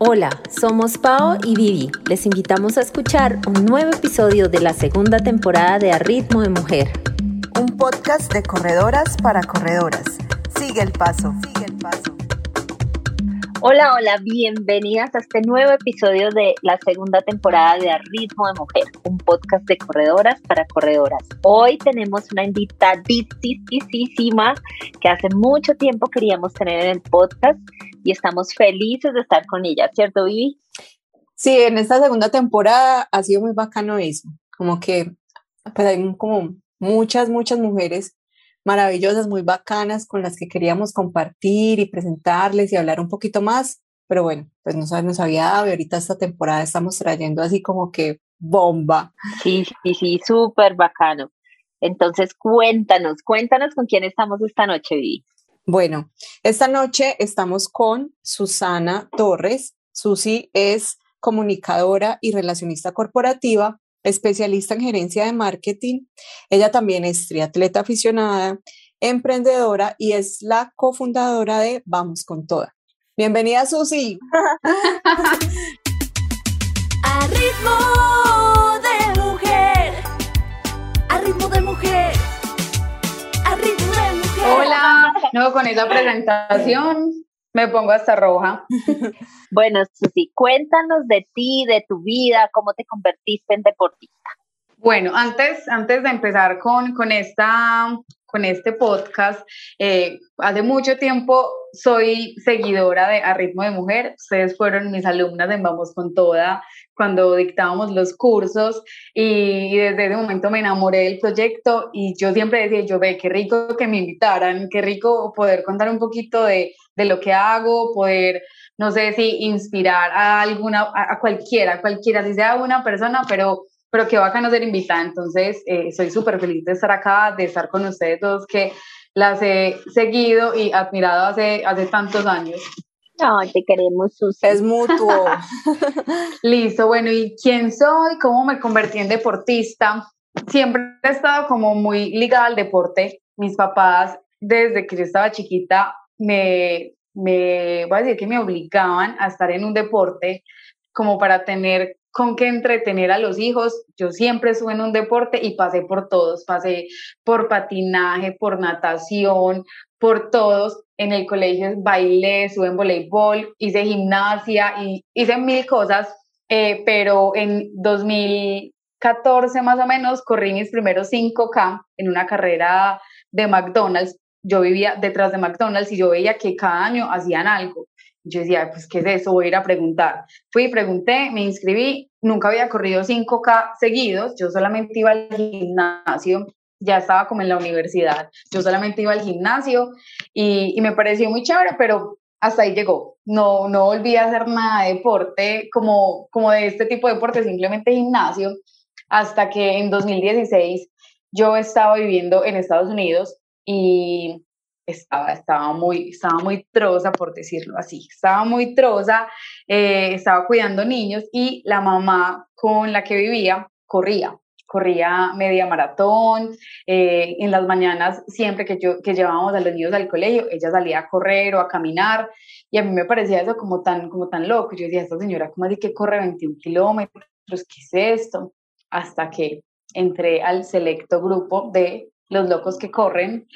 Hola, somos Pao y Vivi. Les invitamos a escuchar un nuevo episodio de la segunda temporada de A Ritmo de Mujer. Un podcast de corredoras para corredoras. Sigue el paso, sigue el paso. Hola, hola, bienvenidas a este nuevo episodio de la segunda temporada de A Ritmo de Mujer, un podcast de corredoras para corredoras. Hoy tenemos una invitadísima que hace mucho tiempo queríamos tener en el podcast y estamos felices de estar con ella, ¿cierto, Vivi? Sí, en esta segunda temporada ha sido muy bacano eso, como que pues hay como muchas, muchas mujeres maravillosas, muy bacanas, con las que queríamos compartir y presentarles y hablar un poquito más, pero bueno, pues no nos había dado y ahorita esta temporada estamos trayendo así como que bomba. Sí, sí, sí, súper bacano. Entonces, cuéntanos, cuéntanos con quién estamos esta noche, Vivi. Bueno, esta noche estamos con Susana Torres. Susi es comunicadora y relacionista corporativa, especialista en gerencia de marketing. Ella también es triatleta aficionada, emprendedora y es la cofundadora de Vamos con Toda. Bienvenida, Susi. A ritmo de mujer, a ritmo de mujer, a ritmo de mujer. Hola, no, con esa presentación me pongo hasta roja. Bueno, Susi, cuéntanos de ti, de tu vida, cómo te convertiste en deportista. Bueno, antes, antes de empezar con, con, esta, con este podcast, eh, hace mucho tiempo soy seguidora de A Ritmo de Mujer. Ustedes fueron mis alumnas en Vamos con Toda cuando dictábamos los cursos y, desde ese momento me enamoré del proyecto y yo siempre decía, yo ve, qué rico que me invitaran, qué rico poder contar un poquito de, de lo que hago, poder, no sé si inspirar a alguna, a, cualquiera, cualquiera, si sea una persona, pero pero qué bacano ser invitada. Entonces, eh, soy súper feliz de estar acá, de estar con ustedes dos que las he seguido y admirado hace, hace tantos años. Ay, te queremos, Susi. Es mutuo. Listo, bueno, ¿y quién soy? ¿Cómo me convertí en deportista? Siempre he estado como muy ligada al deporte. Mis papás, desde que yo estaba chiquita, me, me voy a decir que me obligaban a estar en un deporte como para tener con qué entretener a los hijos. Yo siempre estuve en un deporte y pasé por todos, pasé por patinaje, por natación, por todos. En el colegio bailé, estuve en voleibol, hice gimnasia y hice mil cosas, eh, pero en 2014 más o menos corrí mis primeros 5K en una carrera de McDonald's. Yo vivía detrás de McDonald's y yo veía que cada año hacían algo. Yo decía, pues, ¿qué es eso? Voy a ir a preguntar. Fui, pregunté, me inscribí, nunca había corrido 5K seguidos, yo solamente iba al gimnasio, ya estaba como en la universidad, yo solamente iba al gimnasio y, y me pareció muy chévere, pero hasta ahí llegó. No, no volví a hacer nada de deporte como, como de este tipo de deporte, simplemente gimnasio, hasta que en 2016 yo estaba viviendo en Estados Unidos y estaba, estaba, muy, estaba muy troza, por decirlo así, estaba muy troza, eh, estaba cuidando niños y la mamá con la que vivía corría, corría media maratón, eh, en las mañanas siempre que, yo, que llevábamos a los niños al colegio, ella salía a correr o a caminar y a mí me parecía eso como tan, como tan loco, yo decía, esta señora, ¿cómo así que corre 21 kilómetros? ¿Qué es esto? Hasta que entré al selecto grupo de los locos que corren.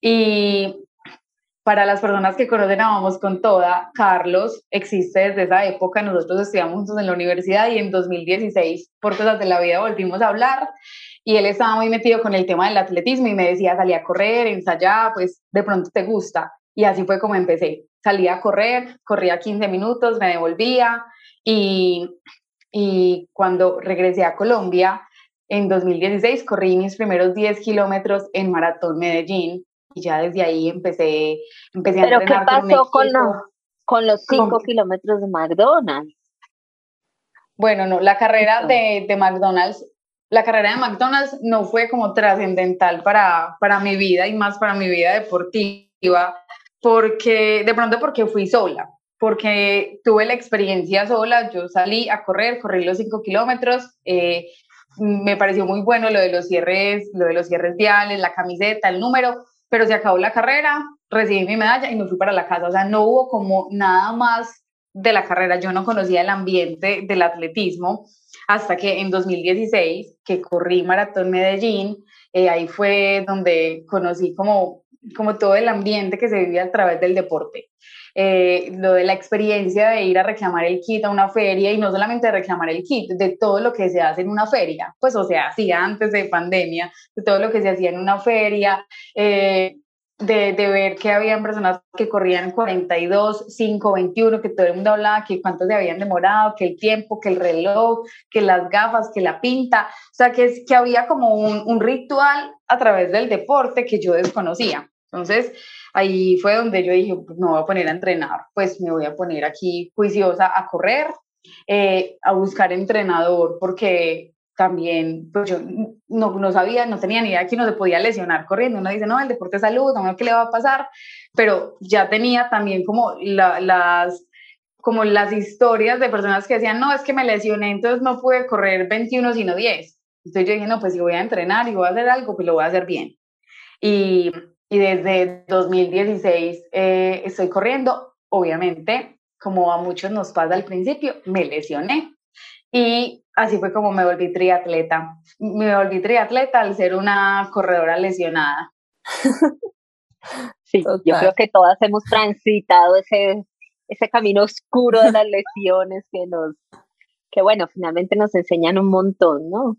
Y para las personas que conocen a Vamos con Toda, Carlos existe desde esa época, nosotros estudiamos juntos en la universidad y en 2016, por cosas de la vida, volvimos a hablar y él estaba muy metido con el tema del atletismo y me decía, salí a correr, ensayaba, pues de pronto te gusta. Y así fue como empecé. Salía a correr, corría 15 minutos, me devolvía y, y cuando regresé a Colombia, en 2016 corrí mis primeros 10 kilómetros en Maratón Medellín y ya desde ahí empecé, empecé a ¿Pero qué pasó con, los, con los 5 kilómetros de McDonald's? Bueno, no, la carrera de, de, McDonald's, la carrera de McDonald's no fue como trascendental para, para mi vida y más para mi vida deportiva, porque de pronto porque fui sola, porque tuve la experiencia sola, yo salí a correr, corrí los 5 kilómetros, eh, me pareció muy bueno lo de los cierres, lo de los cierres viales, la camiseta, el número, pero se acabó la carrera, recibí mi medalla y me fui para la casa. O sea, no hubo como nada más de la carrera, yo no conocía el ambiente del atletismo hasta que en 2016, que corrí Maratón Medellín, eh, ahí fue donde conocí como, como todo el ambiente que se vivía a través del deporte. Eh, lo de la experiencia de ir a reclamar el kit a una feria y no solamente reclamar el kit, de todo lo que se hace en una feria, pues o sea, hacía antes de pandemia, de todo lo que se hacía en una feria, eh, de, ver que habían personas que corrían 42, 5, 21, que todo el mundo hablaba que cuántos se habían demorado, que el tiempo, que el reloj, que las gafas, que la pinta, o sea, que, que había como un ritual a través del deporte que yo desconocía. Entonces, ahí fue donde yo dije, pues me voy a poner a entrenar, pues me voy a poner aquí juiciosa a correr, eh, a buscar entrenador, porque también, pues yo no, no, sabía, no tenía ni idea que uno se podía lesionar corriendo. Uno dice, no, el deporte es salud, no qué le va a pasar, pero ya tenía también como las como las historias de personas que decían, no, es que me lesioné, entonces no pude correr 21, sino 10. Entonces yo dije, no, pues si voy a entrenar y voy a hacer algo, pues lo voy a hacer bien. Y, y desde 2016 eh, estoy corriendo, obviamente, como a muchos nos pasa al principio, me lesioné. Y así fue como me volví triatleta. Me volví triatleta al ser una corredora lesionada. Sí, yo creo que todas hemos transitado ese, ese camino oscuro de las lesiones que nos, que bueno, finalmente nos enseñan un montón, ¿no?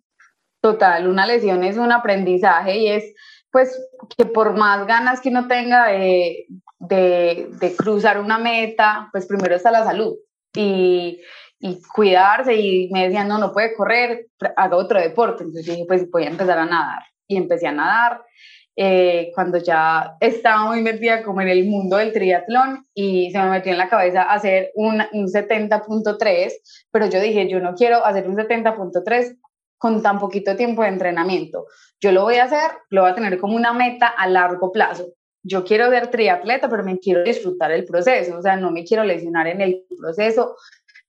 Total, una lesión es un aprendizaje y es pues que por más ganas que uno tenga de, de, cruzar una meta, pues primero está la salud. Y, y cuidarse y me decían, no, no puede correr, haga otro deporte. Entonces dije, pues voy a empezar a nadar. Y empecé a nadar eh, cuando ya estaba muy metida como en el mundo del triatlón y se me metió en la cabeza hacer un, un 70.3, pero yo dije, yo no quiero hacer un 70.3 con tan poquito tiempo de entrenamiento. Yo lo voy a hacer, lo voy a tener como una meta a largo plazo. Yo quiero ser triatleta, pero me quiero disfrutar el proceso, o sea, no me quiero lesionar en el proceso,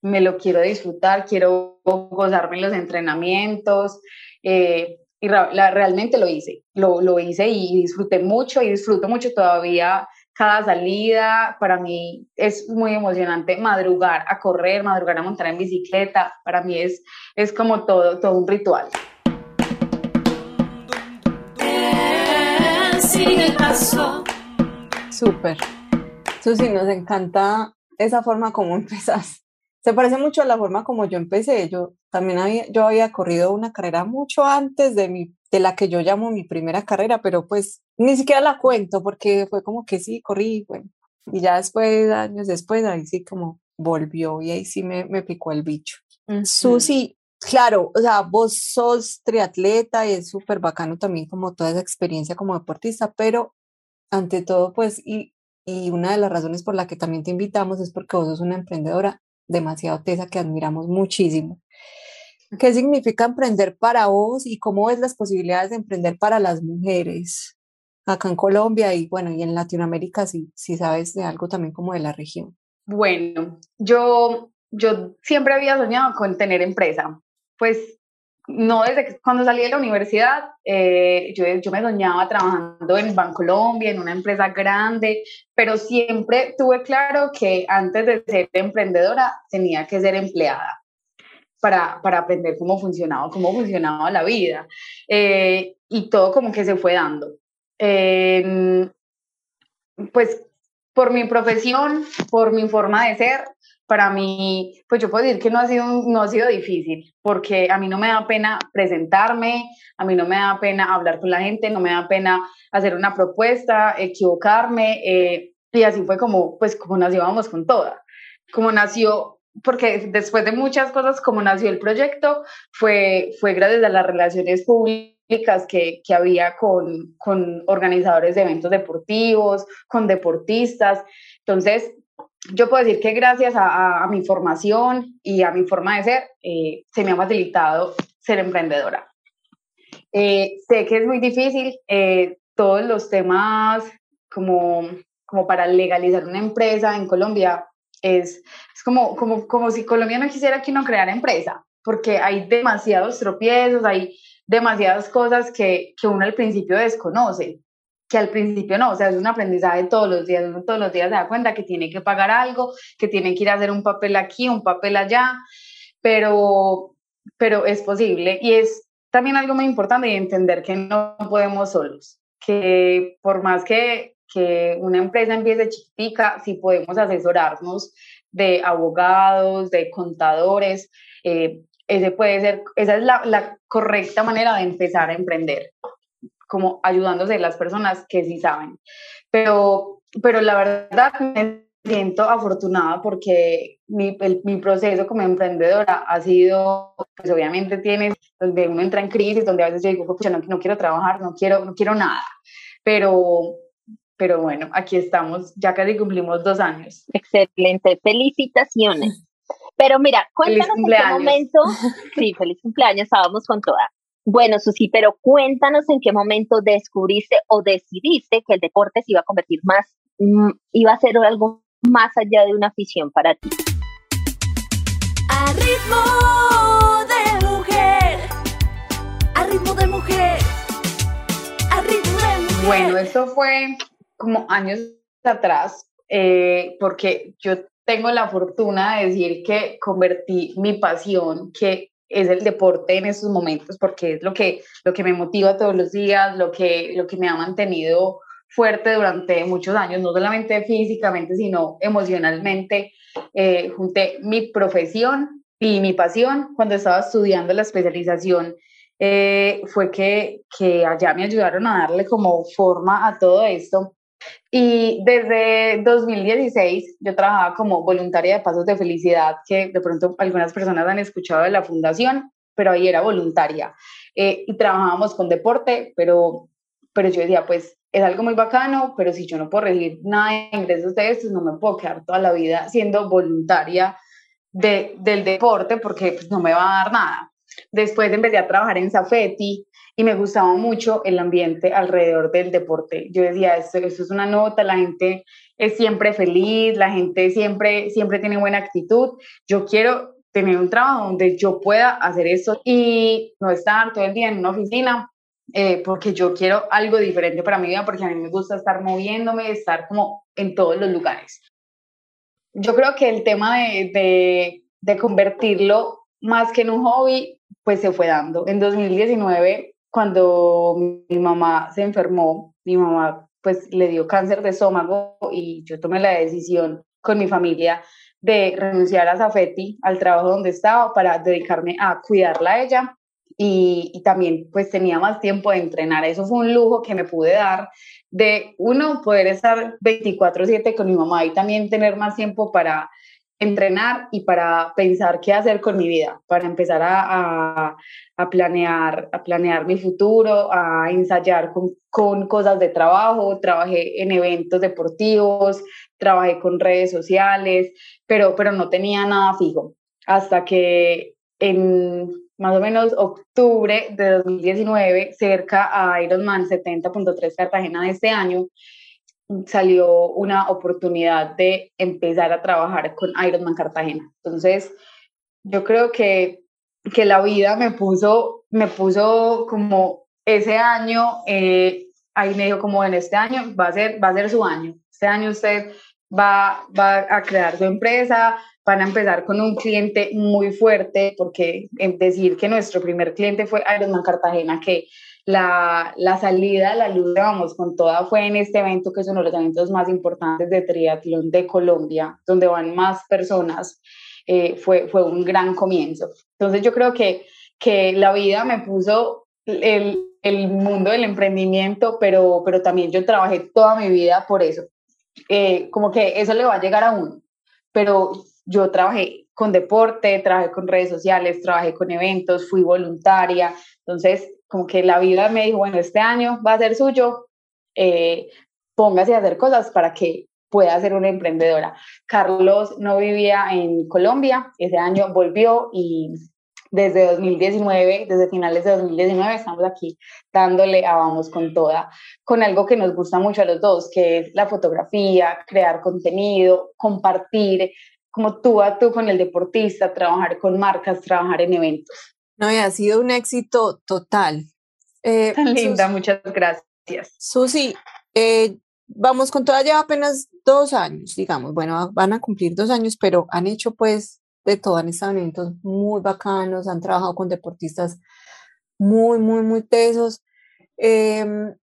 me lo quiero disfrutar, quiero gozarme los entrenamientos. Eh, y realmente lo hice, lo, lo hice y disfruté mucho y disfruto mucho todavía cada salida. Para mí es muy emocionante madrugar a correr, madrugar a montar en bicicleta. Para mí es, es como todo, todo un ritual. Súper. Susi, nos encanta esa forma como empezas se parece mucho a la forma como yo empecé. Yo también había, yo había corrido una carrera mucho antes de, mi, de la que yo llamo mi primera carrera, pero pues ni siquiera la cuento porque fue como que sí, corrí, bueno. Y ya después, años después, ahí sí como volvió y ahí sí me, me picó el bicho. Susi, claro, o sea, vos sos triatleta y es súper bacano también como toda esa experiencia como deportista, pero ante todo, pues, y, y una de las razones por la que también te invitamos es porque vos sos una emprendedora demasiado tesa que admiramos muchísimo. ¿Qué significa emprender para vos y cómo ves las posibilidades de emprender para las mujeres acá en Colombia y bueno, y en Latinoamérica si, si sabes de algo también como de la región? Bueno, yo, yo siempre había soñado con tener empresa. Pues no desde que, cuando salí de la universidad, eh, yo, yo, me soñaba trabajando en Bancolombia, en una empresa grande, pero siempre tuve claro que antes de ser emprendedora tenía que ser empleada para, para aprender cómo funcionaba, cómo funcionaba la vida. Eh, y todo como que se fue dando. Pues por mi profesión, por mi forma de ser, para mí, pues yo puedo decir que no ha, sido, no ha sido difícil, porque a mí no me da pena presentarme, a mí no me da pena hablar con la gente, no me da pena hacer una propuesta, equivocarme, eh, y así fue como, pues como nos íbamos con toda. Como nació, porque después de muchas cosas, como nació el proyecto, fue, fue gracias a las relaciones públicas que, que había con, con organizadores de eventos deportivos, con deportistas. Entonces, yo puedo decir que gracias a, mi formación y a mi forma de ser, eh, se me ha facilitado ser emprendedora. Eh, sé que es muy difícil, eh, todos los temas como, como para legalizar una empresa en Colombia es, es como, como, como si Colombia no quisiera que uno creara empresa, porque hay demasiados tropiezos, hay demasiadas cosas que, que uno al principio desconoce que al principio no, o sea, es un aprendizaje todos los días, uno todos los días se da cuenta que tiene que pagar algo, que tiene que ir a hacer un papel aquí, un papel allá, pero, pero es posible. Y es también algo muy importante y entender que no podemos solos, que por más que, que una empresa empiece chiquitica, si podemos asesorarnos de abogados, de contadores, eh, ese puede ser, esa es la, correcta manera de empezar a emprender, como ayudándose las personas que sí saben. Pero, pero la verdad me siento afortunada porque mi, mi proceso como emprendedora ha sido, pues obviamente tienes, donde uno entra en crisis, donde a veces yo digo, pues no, no quiero trabajar, no quiero, no quiero nada, pero, pero bueno, aquí estamos, ya casi cumplimos dos años. Excelente, felicitaciones. Pero mira, cuéntanos en qué momento, sí, feliz cumpleaños, estábamos con toda. Bueno, Susi, pero cuéntanos en qué momento descubriste o decidiste que el deporte se iba a convertir más, mm, iba a ser algo más allá de una afición para ti. A ritmo de mujer, a ritmo de mujer, a ritmo de mujer. Bueno, eso fue como años atrás, eh, porque yo tengo la fortuna de decir que convertí mi pasión, que es el deporte en esos momentos, porque es lo que, lo que me motiva todos los días, lo que, lo que me ha mantenido fuerte durante muchos años, no solamente físicamente, sino emocionalmente. Eh, junté mi profesión y mi pasión cuando estaba estudiando la especialización. Eh, fue que, que allá me ayudaron a darle como forma a todo esto y desde 2016 yo trabajaba como voluntaria de Pasos de Felicidad, que de pronto algunas personas han escuchado de la fundación, pero ahí era voluntaria. Eh, y trabajábamos con deporte, pero, pero yo decía, pues es algo muy bacano, pero si yo no puedo recibir nada de ingresos de esto, no me puedo quedar toda la vida siendo voluntaria de, del deporte porque pues, no me va a dar nada. Después empecé a trabajar en Safety, y me gustaba mucho el ambiente alrededor del deporte. Yo decía, esto, esto es una nota, la gente es siempre feliz, la gente siempre, siempre tiene buena actitud. Yo quiero tener un trabajo donde yo pueda hacer eso y no estar todo el día en una oficina, eh, porque yo quiero algo diferente para mi vida, porque a mí me gusta estar moviéndome, estar como en todos los lugares. Yo creo que el tema de, de, de convertirlo más que en un hobby, pues se fue dando. En 2019 cuando mi mamá se enfermó, mi mamá pues le dio cáncer de estómago y yo tomé la decisión con mi familia de renunciar a Zafeti, al trabajo donde estaba, para dedicarme a cuidarla a ella y, y, también pues tenía más tiempo de entrenar. Eso fue un lujo que me pude dar de uno, poder estar 24/7 con mi mamá y también tener más tiempo para entrenar y para pensar qué hacer con mi vida, para empezar a, a, planear, a planear mi futuro, a ensayar con, con, cosas de trabajo, trabajé en eventos deportivos, trabajé con redes sociales, pero, pero no tenía nada fijo, hasta que en más o menos octubre de 2019, cerca a Ironman 70.3 Cartagena de este año, salió una oportunidad de empezar a trabajar con Ironman Cartagena. Entonces, yo creo que, que la vida me puso, me puso como ese año, eh, ahí me dijo como en este año va a ser, va a ser su año. Este año usted va, va a crear su empresa, van a empezar con un cliente muy fuerte, porque decir que nuestro primer cliente fue Ironman Cartagena, que la, la salida a la luz, vamos, con toda fue en este evento que es uno de los eventos más importantes de triatlón de Colombia, donde van más personas, eh, fue, fue un gran comienzo. Entonces yo creo que, que la vida me puso el, el mundo del emprendimiento, pero, pero también yo trabajé toda mi vida por eso. Eh, como que eso le va a llegar a uno, pero yo trabajé con deporte, trabajé con redes sociales, trabajé con eventos, fui voluntaria, entonces como que la vida me dijo, bueno, este año va a ser suyo, eh, póngase a hacer cosas para que pueda ser una emprendedora. Carlos no vivía en Colombia, ese año volvió y desde 2019, desde finales de 2019, estamos aquí dándole a vamos con toda, con algo que nos gusta mucho a los dos, que es la fotografía, crear contenido, compartir, como tú a tú con el deportista, trabajar con marcas, trabajar en eventos. No, y ha sido un éxito total. Eh, Linda, muchas gracias. Susi, Eh, vamos con toda ya apenas dos años, digamos, bueno, van a cumplir dos años, pero han hecho pues de todo, han estado en eventos muy bacanos, han trabajado con deportistas muy, muy, muy tesos. Em,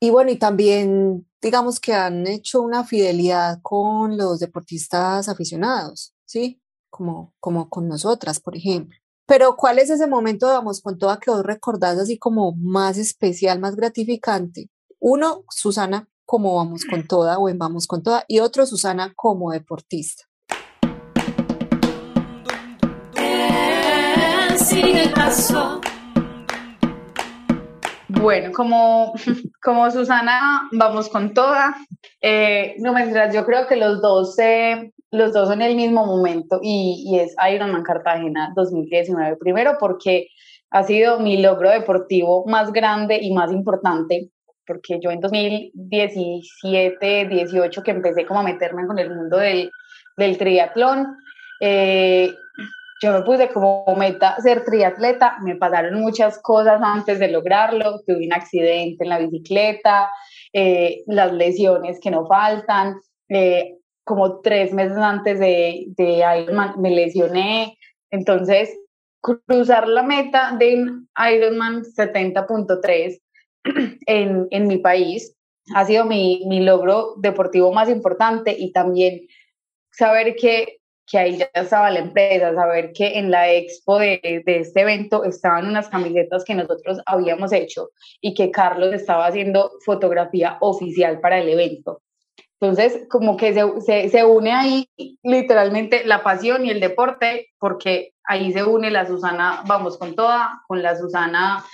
y bueno, y también digamos que han hecho una fidelidad con los deportistas aficionados, ¿sí? Como, como con nosotras, por ejemplo. Pero ¿cuál es ese momento, vamos, con toda que vos recordás así como más especial, más gratificante? Uno, Susana, como vamos con toda o en vamos con toda, y otro, Susana, como deportista. Bueno, como, como Susana, vamos con toda. Eh, no me yo creo que los dos, los dos son el mismo momento y, y es Ironman Cartagena 2019. Primero porque ha sido mi logro deportivo más grande y más importante, porque yo en 2017, 18 que empecé como a meterme con el mundo del, del triatlón, eh, yo me puse como meta ser triatleta, me pasaron muchas cosas antes de lograrlo, tuve un accidente en la bicicleta, eh, las lesiones que no faltan, eh, como tres meses antes de, de Ironman me lesioné, entonces cruzar la meta de Ironman 70.3 en, en mi país ha sido mi, mi logro deportivo más importante y también saber que que ahí ya estaba la empresa, saber que en la expo de, de, este evento estaban unas camisetas que nosotros habíamos hecho y que Carlos estaba haciendo fotografía oficial para el evento. Entonces, como que se, se, se, une ahí literalmente la pasión y el deporte, porque ahí se une la Susana, vamos con toda, con la Susana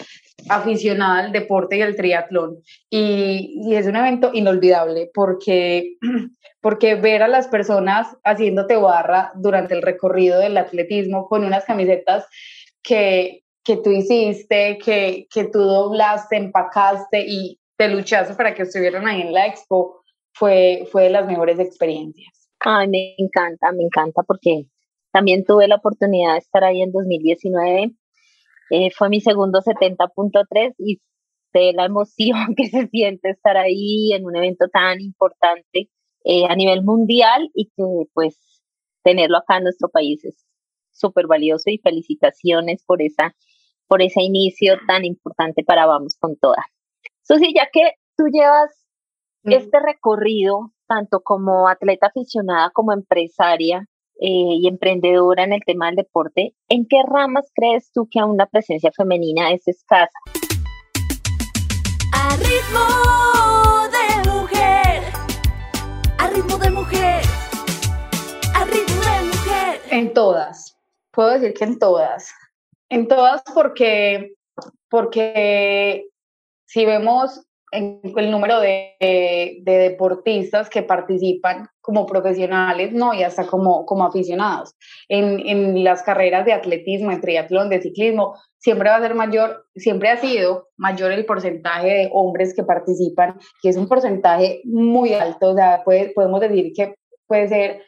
aficionada al deporte y al triatlón. Y, y es un evento inolvidable porque porque ver a las personas haciéndote barra durante el recorrido del atletismo con unas camisetas que, que tú hiciste, que, que tú doblaste, empacaste y te luchaste para que estuvieran ahí en la expo, fue, fue de las mejores experiencias. Ay, me encanta, me encanta porque también tuve la oportunidad de estar ahí en 2019. Eh, fue mi segundo 70.3 y sé la emoción que se siente estar ahí en un evento tan importante eh, a nivel mundial y que pues tenerlo acá en nuestro país es súper valioso y felicitaciones por esa por ese inicio tan importante para Vamos con Toda. Susi, ya que tú llevas mm. este recorrido tanto como atleta aficionada como empresaria eh, y emprendedora en el tema del deporte, ¿en qué ramas crees tú que aún la presencia femenina es escasa? A ritmo de ritmo de mujer. A ritmo de mujer. En todas. Puedo decir que en todas. En todas porque, porque si vemos el número de, de, deportistas que participan como profesionales, no, y hasta como, aficionados. En, en las carreras de atletismo, en triatlón, de ciclismo, siempre va a ser mayor, siempre ha sido mayor el porcentaje de hombres que participan, que es un porcentaje muy alto, o sea, puede, podemos decir que puede ser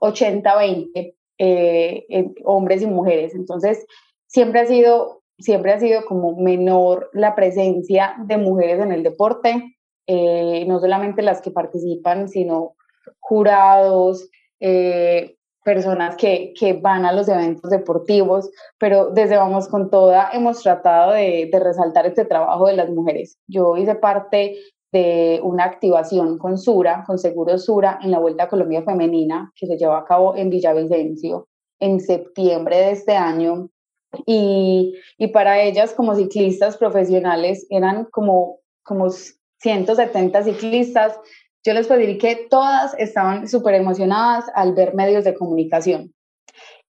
80-20 eh, hombres y mujeres. Entonces, siempre ha sido, siempre ha sido como menor la presencia de mujeres en el deporte, eh, no solamente las que participan, sino jurados, eh, personas que, que, van a los eventos deportivos, pero desde Vamos con Toda hemos tratado de, de, resaltar este trabajo de las mujeres. Yo hice parte de una activación con Sura, con Seguro Sura, en la Vuelta a Colombia Femenina, que se llevó a cabo en Villavicencio en septiembre de este año. Y, y para ellas, como ciclistas profesionales, eran como, como 170 ciclistas yo les puedo decir que todas estaban súper emocionadas al ver medios de comunicación.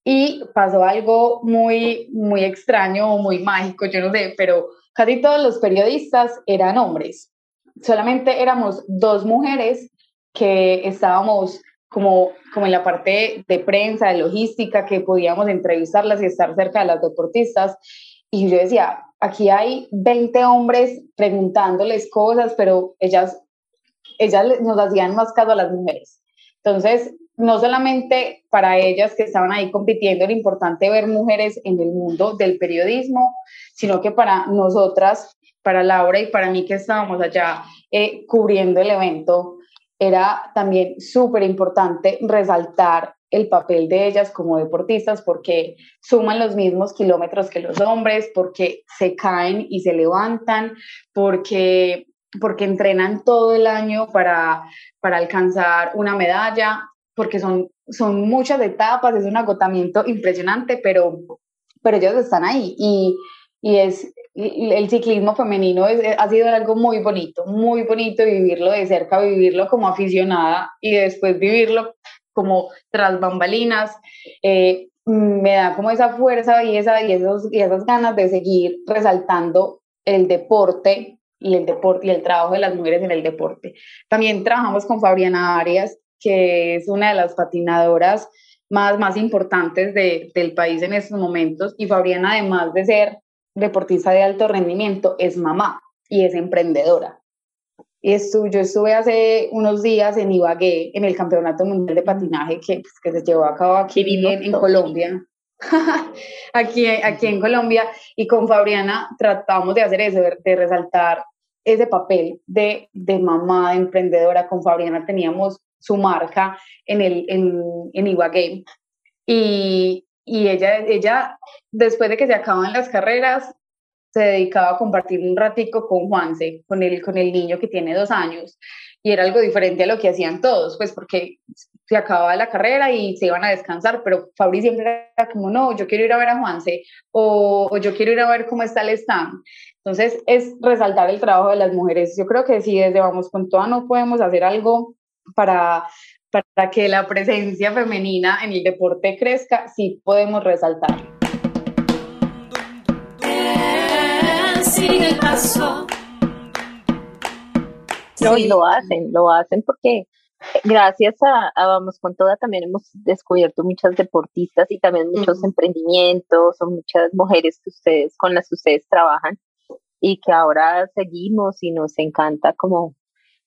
Y pasó algo muy, muy extraño o muy mágico, yo no sé, pero casi todos los periodistas eran hombres. Solamente éramos dos mujeres que estábamos como, como en la parte de prensa, de logística, que podíamos entrevistarlas y estar cerca de las deportistas. Y yo decía, aquí hay 20 hombres preguntándoles cosas, pero ellas ellas nos hacían más caso a las mujeres. Entonces, no solamente para ellas que estaban ahí compitiendo era importante ver mujeres en el mundo del periodismo, sino que para nosotras, para Laura y para mí que estábamos allá eh, cubriendo el evento, era también súper importante resaltar el papel de ellas como deportistas porque suman los mismos kilómetros que los hombres, porque se caen y se levantan, porque, porque entrenan todo el año para, para alcanzar una medalla, porque son, son muchas etapas, es un agotamiento impresionante, pero, pero ellos están ahí y, y es el ciclismo femenino ha sido algo muy bonito, muy bonito vivirlo de cerca, vivirlo como aficionada y después vivirlo como tras bambalinas, eh, me da como esa fuerza y, esa, y, esos, y esas ganas de seguir resaltando el deporte y el deporte y el trabajo de las mujeres en el deporte. También trabajamos con Fabiana Arias, que es una de las patinadoras más, más importantes de, del país en estos momentos. Y Fabiana, además de ser deportista de alto rendimiento, es mamá y es emprendedora. Y yo estuve hace unos días en Ibagué, en el Campeonato Mundial de Patinaje que, pues, que se llevó a cabo aquí en, en Colombia. aquí, aquí en Colombia. Y con Fabriana tratamos de hacer eso, de resaltar ese papel de, de mamá, de emprendedora. Con Fabriana teníamos su marca en, el, en, en Ibagué. Y, y ella, ella, después de que se acaban las carreras, se dedicaba a compartir un ratico con Juanse, con el, con el niño que tiene dos años, y era algo diferente a lo que hacían todos, pues porque se acababa la carrera y se iban a descansar, pero Fabri siempre era como, no, yo quiero ir a ver a Juanse, o, o yo quiero ir a ver cómo está el stand. Entonces, es resaltar el trabajo de las mujeres. Yo creo que si desde Vamos con Toda no podemos hacer algo para, para que la presencia femenina en el deporte crezca, sí podemos resaltar. No, y lo hacen, lo hacen porque gracias a, Vamos con Toda también hemos descubierto muchas deportistas y también muchos emprendimientos o muchas mujeres que ustedes, con las que ustedes trabajan y que ahora seguimos y nos encanta como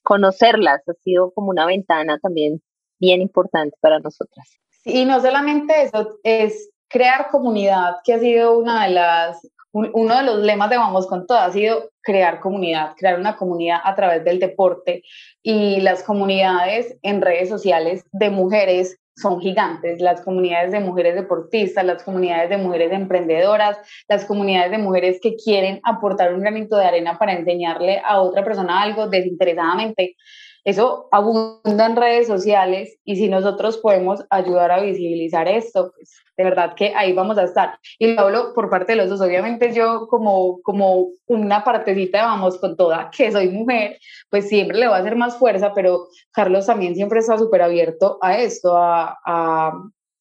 conocerlas. Ha sido como una ventana también bien importante para nosotras. y no solamente eso, es crear comunidad, que ha sido una de las uno de los lemas de Vamos con Todo ha sido crear comunidad, crear una comunidad a través del deporte y las comunidades en redes sociales de mujeres son gigantes, las comunidades de mujeres deportistas, las comunidades de mujeres emprendedoras, las comunidades de mujeres que quieren aportar un granito de arena para enseñarle a otra persona algo desinteresadamente. Eso abunda en redes sociales y si nosotros podemos ayudar a visibilizar esto, pues de verdad que ahí vamos a estar. Y lo hablo por parte de los dos. Obviamente yo como, como una partecita Vamos con Toda, que soy mujer, pues siempre le va a hacer más fuerza, pero Carlos también siempre está súper abierto a esto, a, a,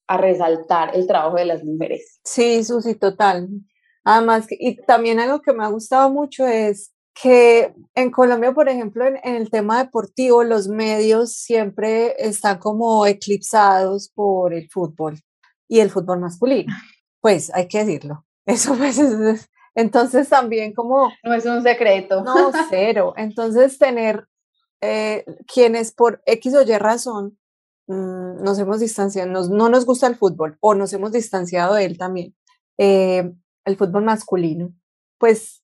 a resaltar el trabajo de las mujeres. Sí, Susi, total. Además, y también algo que me ha gustado mucho es que en Colombia, por ejemplo, en, el tema deportivo, los medios siempre están como eclipsados por el fútbol y el fútbol masculino. Pues hay que decirlo. Eso pues es, entonces también como... No es un secreto. No, cero. Entonces tener eh, quienes por X o Y razón mm, nos hemos distanciado, no nos gusta el fútbol o nos hemos distanciado de él también, eh, el fútbol masculino, pues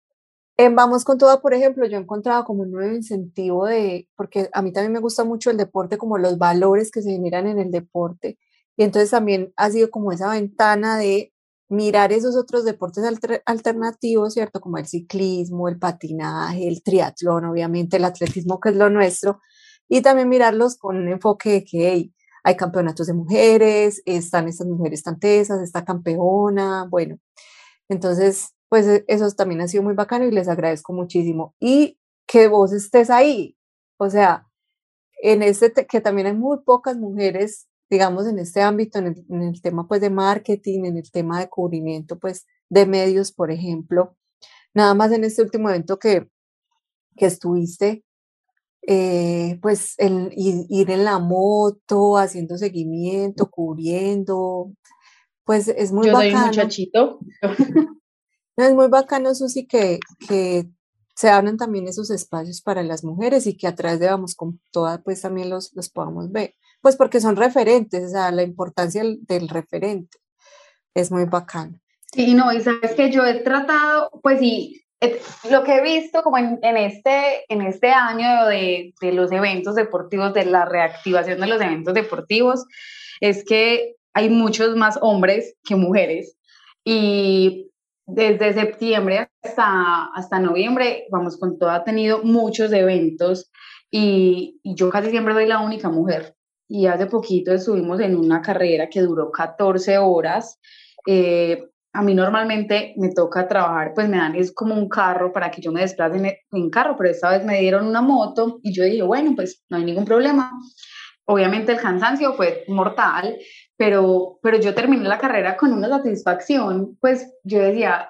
Vamos con Toda, por ejemplo, yo he encontrado como un nuevo incentivo de, porque a mí también me gusta mucho el deporte, como los valores que se generan en el deporte. Y entonces también ha sido como esa ventana de mirar esos otros deportes alternativos, ¿cierto? Como el ciclismo, el patinaje, el triatlón, obviamente, el atletismo, que es lo nuestro, y también mirarlos con un enfoque de que hay campeonatos de mujeres, están estas mujeres tantesas, esta campeona, bueno, entonces pues e, eso también ha sido muy bacano y les agradezco muchísimo. Y que vos estés ahí, o sea, en este, que también hay muy pocas mujeres, digamos, en este ámbito, en el, tema pues de marketing, en el tema de cubrimiento pues de medios, por ejemplo, nada más en este último evento que, que estuviste, eh, pues el ir, en la moto, haciendo seguimiento, cubriendo, pues es muy Yo bacano. Soy un muchachito. Es muy bacano, Susi, que, que se abran también esos espacios para las mujeres y que a través de Vamos con Toda, pues también los, los podamos ver. Pues porque son referentes, o sea, la importancia del, referente es muy bacano. Sí, no, y sabes que yo he tratado, pues sí, lo que he visto como en, este, en este año de, de, los eventos deportivos, de la reactivación de los eventos deportivos, es que hay muchos más hombres que mujeres. Y desde septiembre hasta, hasta noviembre, vamos, con todo, ha tenido muchos eventos y, y yo casi siempre soy la única mujer. Y hace poquito estuvimos en una carrera que duró 14 horas. Eh, a mí normalmente me toca trabajar, pues me dan, es como un carro para que yo me desplace en, carro, pero esta vez me dieron una moto y yo dije, bueno, pues no hay ningún problema. Obviamente el cansancio fue mortal, pero, pero yo terminé la carrera con una satisfacción, pues yo decía,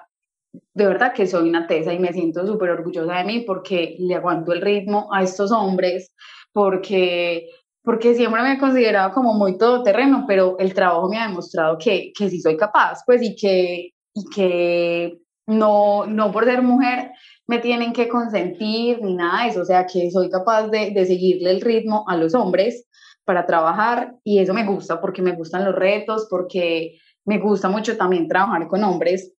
de verdad que soy una tesa y me siento súper orgullosa de mí porque le aguanto el ritmo a estos hombres, porque porque siempre me he considerado como muy todoterreno, pero el trabajo me ha demostrado que, que sí soy capaz, pues, y que, y que no, no por ser mujer me tienen que consentir ni nada de eso, o sea, que soy capaz de, de seguirle el ritmo a los hombres para trabajar y eso me gusta porque me gustan los retos, porque me gusta mucho también trabajar con hombres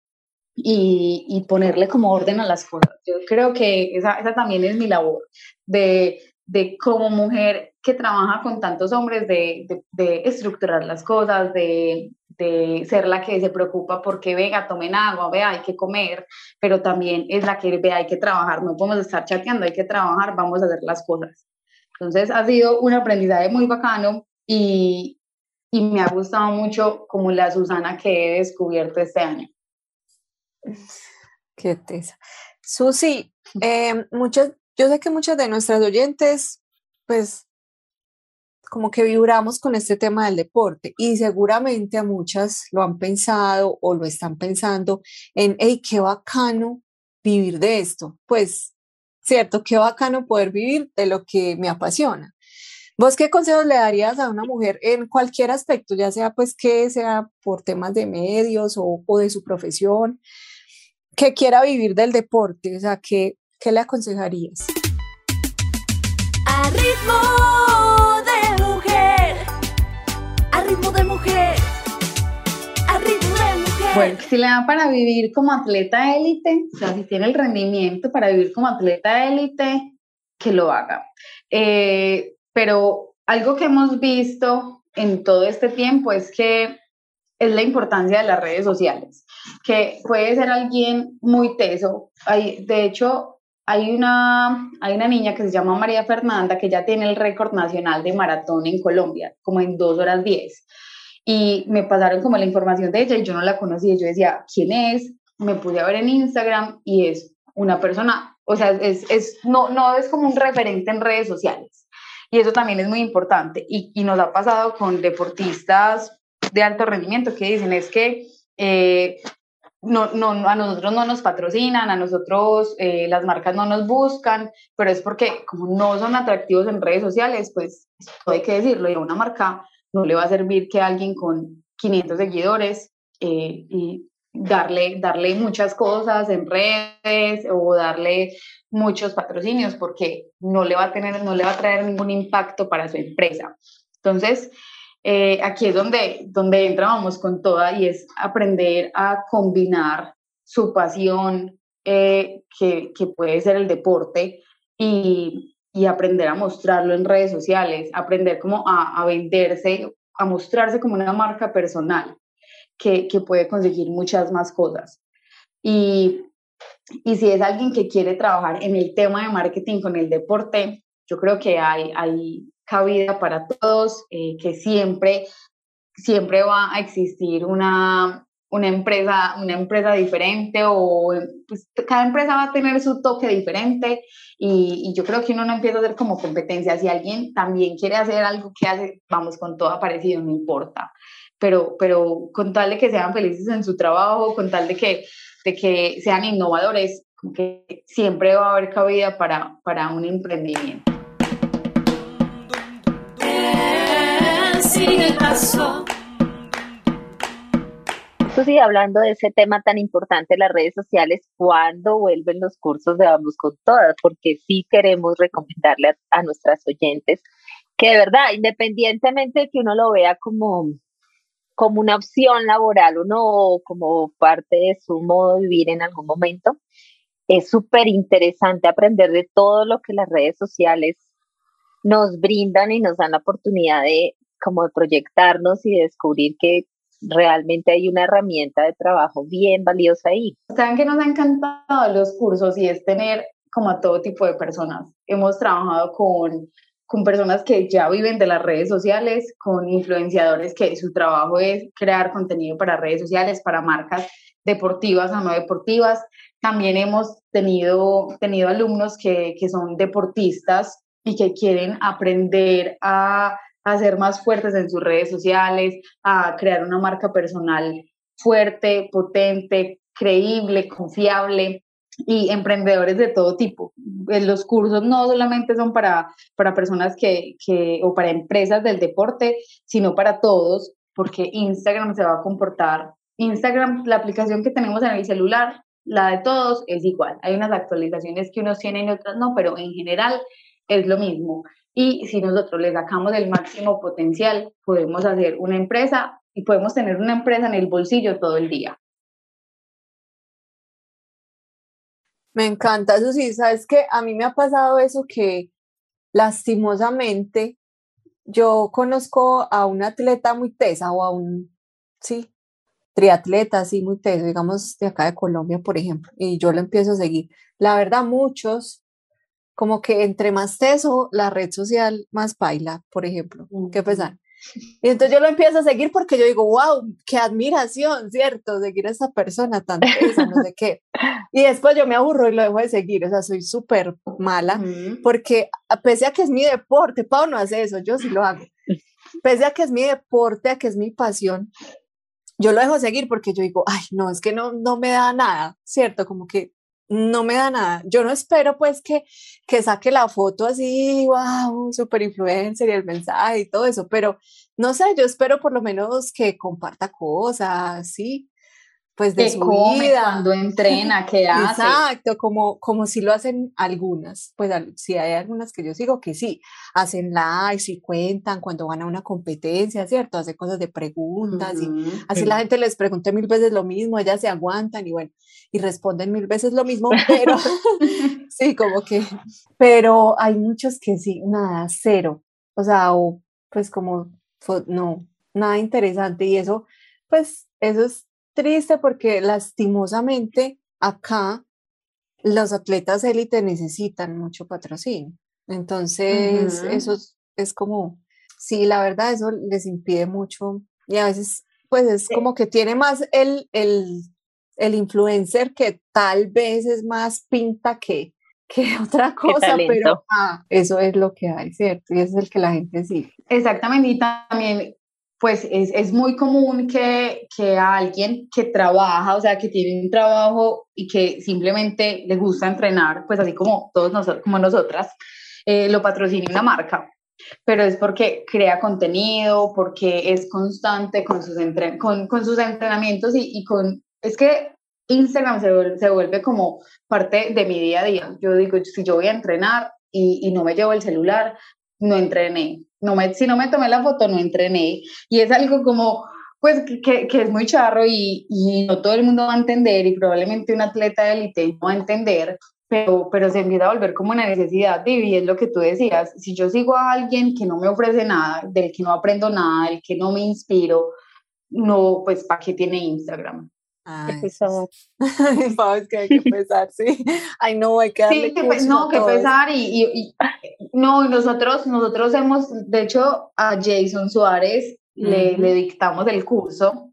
y, y, ponerle como orden a las cosas. Yo creo que esa, esa también es mi labor, de, de como mujer que trabaja con tantos hombres, de, de, estructurar las cosas, de, de, ser la que se preocupa porque venga, tomen agua, vea, hay que comer, pero también es la que ve, hay que trabajar, no podemos estar chateando, hay que trabajar, vamos a hacer las cosas. Entonces ha sido un aprendizaje muy bacano y, y me ha gustado mucho como la Susana que he descubierto este año. Qué tesa. Susi, eh, muchas yo sé que muchas de nuestras oyentes, pues, como que vibramos con este tema del deporte y seguramente a muchas lo han pensado o lo están pensando en, hey, qué bacano vivir de esto. Pues, cierto, qué bacano poder vivir de lo que me apasiona. ¿Vos qué consejos le darías a una mujer en cualquier aspecto, ya sea pues que sea por temas de medios o, de su profesión, que quiera vivir del deporte? O sea, que ¿qué le aconsejarías? A ritmo Bueno, si le da para vivir como atleta élite, o sea, si tiene el rendimiento para vivir como atleta élite, que lo haga. Eh, pero algo que hemos visto en todo este tiempo es que es la importancia de las redes sociales, que puede ser alguien muy teso. Hay, de hecho, hay una, hay una niña que se llama María Fernanda que ya tiene el récord nacional de maratón en Colombia, como en dos horas diez. Y me pasaron como la información de ella y yo no la conocía. Yo decía, ¿quién es? Me pude ver en Instagram y es una persona, o sea, es, es, no, no es como un referente en redes sociales. Y eso también es muy importante. Y, y nos ha pasado con deportistas de alto rendimiento que dicen es que eh, no, no, a nosotros no nos patrocinan, a nosotros eh, las marcas no nos buscan, pero es porque como no son atractivos en redes sociales, pues hay que decirlo, y una marca no le va a servir que alguien con 500 seguidores eh, y darle, darle muchas cosas en redes o darle muchos patrocinios porque no le va a tener, no le va a traer ningún impacto para su empresa. Entonces, eh, aquí es donde, donde entramos con toda y es aprender a combinar su pasión, eh, que, que, puede ser el deporte, y, y, aprender a mostrarlo en redes sociales, aprender como a, a, venderse, a mostrarse como una marca personal que, que puede conseguir muchas más cosas. Y, y si es alguien que quiere trabajar en el tema de marketing con el deporte, yo creo que hay, hay cabida para todos, eh, que siempre, siempre va a existir una, una, empresa, una empresa diferente o pues, cada empresa va a tener su toque diferente y, y, yo creo que uno no empieza a hacer como competencia. Si alguien también quiere hacer algo que hace, vamos con todo parecido, no importa. Pero, pero con tal de que sean felices en su trabajo, con tal de que, de que sean innovadores, que siempre va a haber cabida para, para un emprendimiento. sigue el paso. Sí, hablando de ese tema tan importante, las redes sociales, ¿cuándo vuelven los cursos de Vamos con Todas? Porque sí queremos recomendarle a, a nuestras oyentes que de verdad, independientemente de que uno lo vea como, como una opción laboral o no, como parte de su modo de vivir en algún momento, es súper interesante aprender de todo lo que las redes sociales nos brindan y nos dan la oportunidad de como de proyectarnos y de descubrir que realmente hay una herramienta de trabajo bien valiosa ahí. Saben que nos ha encantado los cursos y es tener como a todo tipo de personas. Hemos trabajado con, con personas que ya viven de las redes sociales, con influenciadores que su trabajo es crear contenido para redes sociales, para marcas deportivas o no deportivas. También hemos tenido, tenido alumnos que, que son deportistas y que quieren aprender a a ser más fuertes en sus redes sociales, a crear una marca personal fuerte, potente, creíble, confiable y emprendedores de todo tipo. Eh, los cursos no solamente son para, para personas que, que, o para empresas del deporte, sino para todos, porque Instagram se va a comportar. Instagram, la aplicación que tenemos en el celular, la de todos es igual. Hay unas actualizaciones que unos tienen y otras no, pero en general es lo mismo. Y si nosotros le sacamos el máximo potencial, podemos hacer una empresa y podemos tener una empresa en el bolsillo todo el día. Me encanta eso, sí, sabes que a mí me ha pasado eso que lastimosamente yo conozco a un atleta muy tesa o a un, sí, triatleta así muy teso, digamos de acá de Colombia, por ejemplo, y yo lo empiezo a seguir. La verdad, muchos como que entre más teso la red social, más baila, por ejemplo. Qué pesar. Y entonces yo lo empiezo a seguir porque yo digo, wow, qué admiración, ¿cierto? Seguir a esa persona tan tesa, no sé qué. Y después yo me aburro y lo dejo de seguir, o sea, soy súper mala, porque pese a que es mi deporte, Pau no hace eso, yo sí lo hago. Pese a que es mi deporte, a que es mi pasión, yo lo dejo de seguir porque yo digo, ay, no, es que no, no me da nada, ¿cierto? Como que no me da nada. Yo no espero pues que, que saque la foto así, wow, super influencer y el mensaje y todo eso, pero no sé, yo espero por lo menos que comparta cosas, sí, pues de su vida. Cuando entrena, qué hace. Exacto, como, como si lo hacen algunas, pues si hay algunas que yo sigo que sí, hacen likes y cuentan cuando van a una competencia, ¿cierto? Hace cosas de preguntas y así la gente les pregunta mil veces lo mismo, ellas se aguantan y bueno, y responden mil veces lo mismo, pero sí, como que, pero hay muchos que sí, nada, cero, o sea, o pues como, no, nada interesante y eso, pues eso es triste porque lastimosamente acá los atletas élite necesitan mucho patrocinio. Entonces, eso es, como, sí, la verdad, eso les impide mucho y a veces, pues es como que tiene más el, el, el, influencer que tal vez es más pinta que, que otra cosa, pero ah, eso es lo que hay, ¿cierto? Y es el que la gente sigue. Exactamente, y también pues es, es, muy común que, que alguien que trabaja, o sea, que tiene un trabajo y que simplemente le gusta entrenar, pues así como todos nosotros, como nosotras, eh, lo patrocine una marca. Pero es porque crea contenido, porque es constante con sus, con, con, sus entrenamientos y, y, con... Es que Instagram se vuelve, se vuelve, como parte de mi día a día. Yo digo, si yo voy a entrenar y no me llevo el celular, no entrené no me, si no me tomé la foto, no entrené. Y es algo como, pues, que, que es muy charro y, y, no todo el mundo va a entender y probablemente un atleta de élite no va a entender, pero, pero se empieza a volver como una necesidad de vivir, lo que tú decías. Si yo sigo a alguien que no me ofrece nada, del que no aprendo nada, del que no me inspiro, no, pues, ¿para qué tiene Instagram? Ay, es que hay que pesar, sí. Ay, no, hay que darle Sí, no, que pesar y, y, no, y nosotros, nosotros hemos, de hecho, a Jason Suárez le, le, dictamos el curso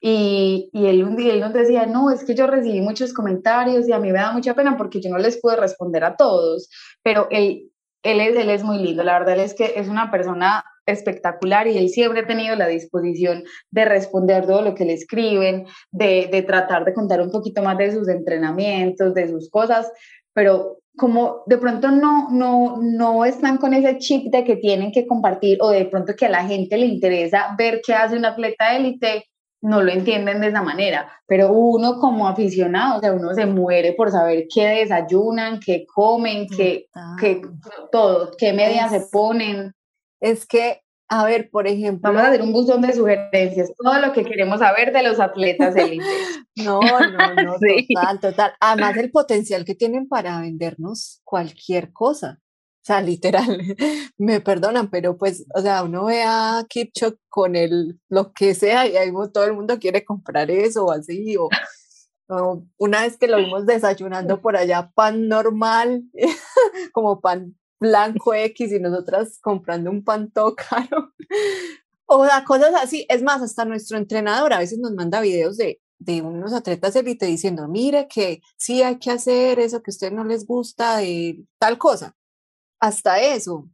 y, y él un día él nos decía, no, es que yo recibí muchos comentarios y a mí me da mucha pena porque yo no les puedo responder a todos, pero él, él, es, él es muy lindo, la verdad es que es una persona espectacular y él siempre ha tenido la disposición de responder todo lo que le escriben, de, de, tratar de contar un poquito más de sus entrenamientos, de sus cosas, pero como de pronto no, no, no están con ese chip de que tienen que compartir o de pronto que a la gente le interesa ver qué hace un atleta élite, no lo entienden de esa manera, pero uno como aficionado, o sea, uno se muere por saber qué desayunan, qué comen, qué, qué todo, qué medias se ponen es que A ver, por ejemplo. Vamos a hacer un buzón de sugerencias, todo lo que queremos saber de los atletas élites. No, no, no, total, total. Además, el potencial que tienen para vendernos cualquier cosa. O sea, literal, me perdonan, pero pues, o sea, uno ve a Kipchok con el, lo que sea y ahí todo el mundo quiere comprar eso o así, o, o una vez que lo vimos desayunando por allá, pan normal, como pan blanco X y nosotras comprando un pan todo caro. O sea, cosas así. Es más, hasta nuestro entrenador a veces nos manda videos de, de unos atletas élite diciendo, mire que sí hay que hacer eso que a ustedes no les gusta, de tal cosa. Hasta eso.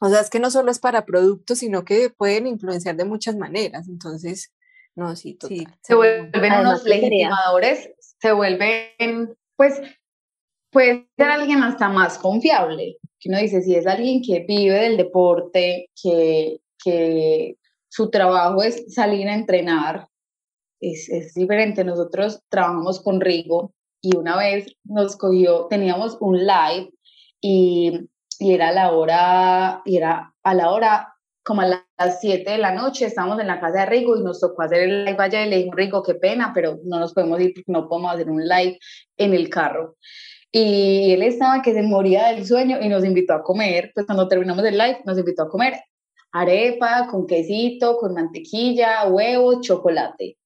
O sea, es que no solo es para productos, sino que pueden influenciar de muchas maneras. Entonces, no, sí, total. se vuelven unos legitimadores, se vuelven, pues, puede ser alguien hasta más confiable, que uno dice, si es alguien que vive del deporte, que, que su trabajo es salir a entrenar, es, es diferente. Nosotros trabajamos con Rigo y una vez nos cogió, teníamos un live y, y era la hora, y era a la hora como a las 7 de la noche, estábamos en la casa de Rigo y nos tocó hacer el live allá y le dijimos, Rigo, qué pena, pero no nos podemos ir porque no podemos hacer un live en el carro y él estaba que se moría del sueño y nos invitó a comer, pues cuando terminamos el live nos invitó a comer arepa con quesito, con mantequilla, huevo, chocolate.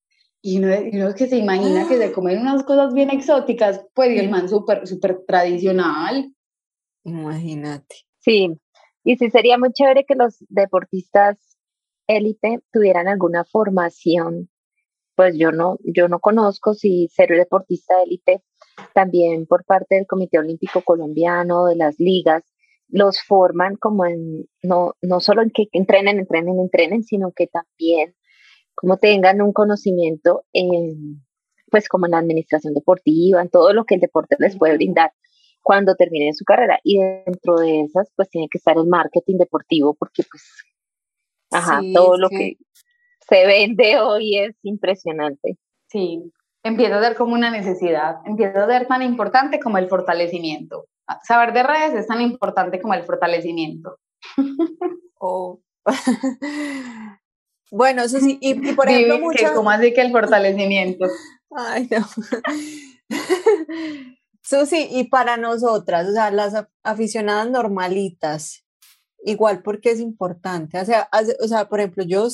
Y uno, es que se imagina que se comen unas cosas bien exóticas, pues y el man súper super tradicional. Imagínate. Sí, y sí sería muy chévere que los deportistas élite tuvieran alguna formación. Pues yo no, yo no conozco si ser deportista élite también por parte del Comité Olímpico Colombiano, de las ligas, los forman como en, no, no solo en que entrenen, entrenen, entrenen, sino que también como tengan un conocimiento en, pues como en la administración deportiva, en todo lo que el deporte les puede brindar cuando terminen su carrera. Y dentro de esas, pues tiene que estar el marketing deportivo, porque pues, ajá, todo lo que se vende hoy es impresionante. Sí, empieza a ser como una necesidad, empieza a ser tan importante como el fortalecimiento. Saber de redes es tan importante como el fortalecimiento. Oh. bueno, eso sí, y, por ejemplo, muchas... ¿Cómo así que el fortalecimiento? Ay, no. Susi, y para nosotras, o sea, las aficionadas normalitas, igual porque es importante, o sea, o sea, por ejemplo, yo,